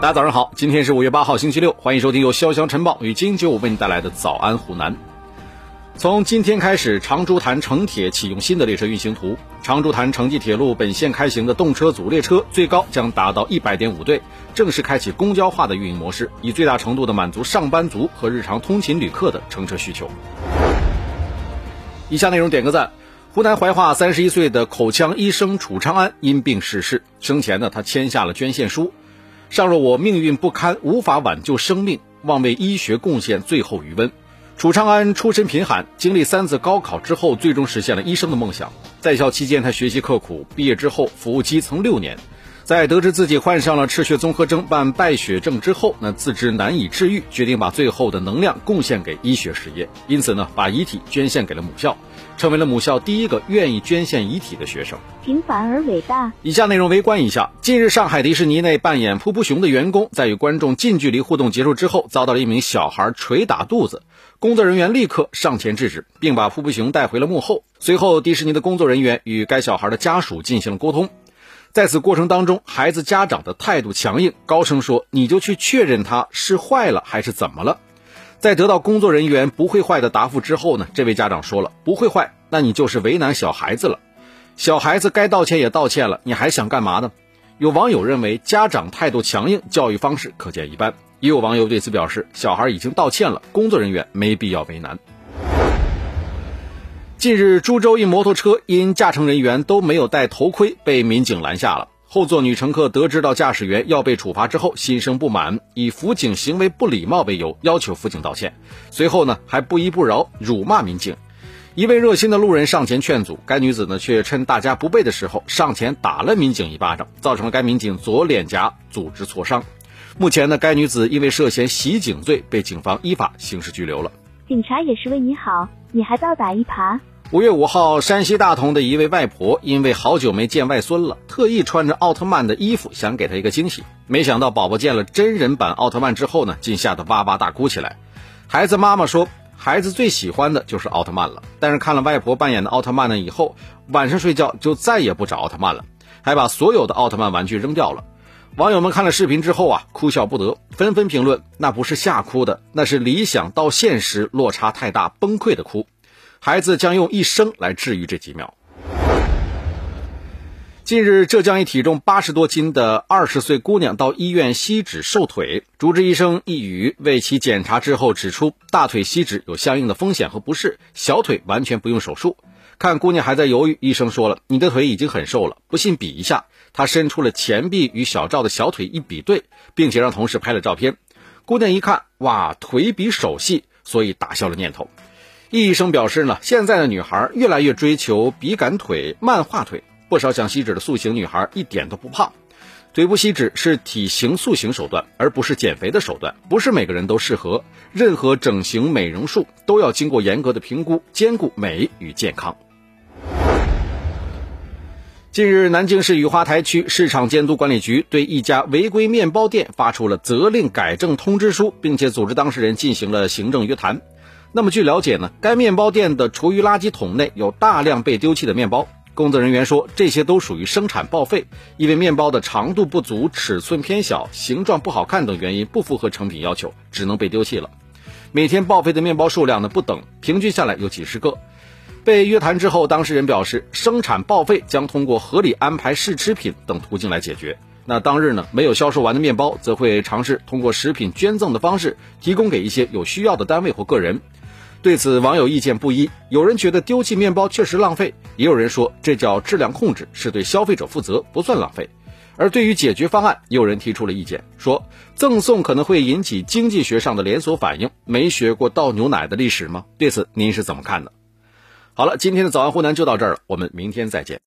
大家早上好，今天是五月八号，星期六，欢迎收听由潇湘晨报与金九五为你带来的早安湖南。从今天开始，长株潭城铁启用新的列车运行图。长株潭城际铁路本线开行的动车组列车最高将达到一百点五对，正式开启公交化的运营模式，以最大程度的满足上班族和日常通勤旅客的乘车需求。以下内容点个赞。湖南怀化三十一岁的口腔医生楚昌安因病逝世，生前呢，他签下了捐献书。尚若我命运不堪，无法挽救生命，望为医学贡献最后余温。楚长安出身贫寒，经历三次高考之后，最终实现了医生的梦想。在校期间，他学习刻苦，毕业之后服务基层六年。在得知自己患上了赤血综合征伴败血症之后，那自知难以治愈，决定把最后的能量贡献给医学事业。因此呢，把遗体捐献给了母校，成为了母校第一个愿意捐献遗体的学生。平凡而伟大。以下内容围观一下：近日，上海迪士尼内扮演噗噗熊的员工，在与观众近距离互动结束之后，遭到了一名小孩捶打肚子，工作人员立刻上前制止，并把噗噗熊带回了幕后。随后，迪士尼的工作人员与该小孩的家属进行了沟通。在此过程当中，孩子家长的态度强硬，高声说：“你就去确认他是坏了还是怎么了。”在得到工作人员不会坏的答复之后呢，这位家长说了：“不会坏，那你就是为难小孩子了。小孩子该道歉也道歉了，你还想干嘛呢？”有网友认为家长态度强硬，教育方式可见一斑；也有网友对此表示，小孩已经道歉了，工作人员没必要为难。近日，株洲一摩托车因驾乘人员都没有戴头盔，被民警拦下了。后座女乘客得知到驾驶员要被处罚之后，心生不满，以辅警行为不礼貌为由，要求辅警道歉。随后呢，还不依不饶，辱骂民警。一位热心的路人上前劝阻，该女子呢却趁大家不备的时候上前打了民警一巴掌，造成了该民警左脸颊组织挫伤。目前呢，该女子因为涉嫌袭警罪被警方依法刑事拘留了。警察也是为你好，你还倒打一耙。五月五号，山西大同的一位外婆因为好久没见外孙了，特意穿着奥特曼的衣服，想给他一个惊喜。没想到宝宝见了真人版奥特曼之后呢，竟吓得哇哇大哭起来。孩子妈妈说，孩子最喜欢的就是奥特曼了，但是看了外婆扮演的奥特曼呢以后，晚上睡觉就再也不找奥特曼了，还把所有的奥特曼玩具扔掉了。网友们看了视频之后啊，哭笑不得，纷纷评论：那不是吓哭的，那是理想到现实落差太大，崩溃的哭。孩子将用一生来治愈这几秒。近日，浙江一体重八十多斤的二十岁姑娘到医院吸脂瘦腿，主治医生一语为其检查之后指出，大腿吸脂有相应的风险和不适，小腿完全不用手术。看姑娘还在犹豫，医生说了：“你的腿已经很瘦了，不信比一下。”他伸出了前臂与小赵的小腿一比对，并且让同事拍了照片。姑娘一看，哇，腿比手细，所以打消了念头。易医生表示呢，现在的女孩越来越追求笔杆腿、漫画腿，不少想吸脂的塑形女孩一点都不胖。腿部吸脂是体型塑形手段，而不是减肥的手段，不是每个人都适合。任何整形美容术都要经过严格的评估，兼顾美与健康。近日，南京市雨花台区市场监督管理局对一家违规面包店发出了责令改正通知书，并且组织当事人进行了行政约谈。那么据了解呢，该面包店的厨余垃圾桶内有大量被丢弃的面包。工作人员说，这些都属于生产报废，因为面包的长度不足、尺寸偏小、形状不好看等原因，不符合成品要求，只能被丢弃了。每天报废的面包数量呢不等，平均下来有几十个。被约谈之后，当事人表示，生产报废将通过合理安排试吃品等途径来解决。那当日呢，没有销售完的面包，则会尝试通过食品捐赠的方式提供给一些有需要的单位或个人。对此，网友意见不一。有人觉得丢弃面包确实浪费，也有人说这叫质量控制，是对消费者负责，不算浪费。而对于解决方案，也有人提出了意见，说赠送可能会引起经济学上的连锁反应。没学过倒牛奶的历史吗？对此您是怎么看的？好了，今天的早安湖南就到这儿了，我们明天再见。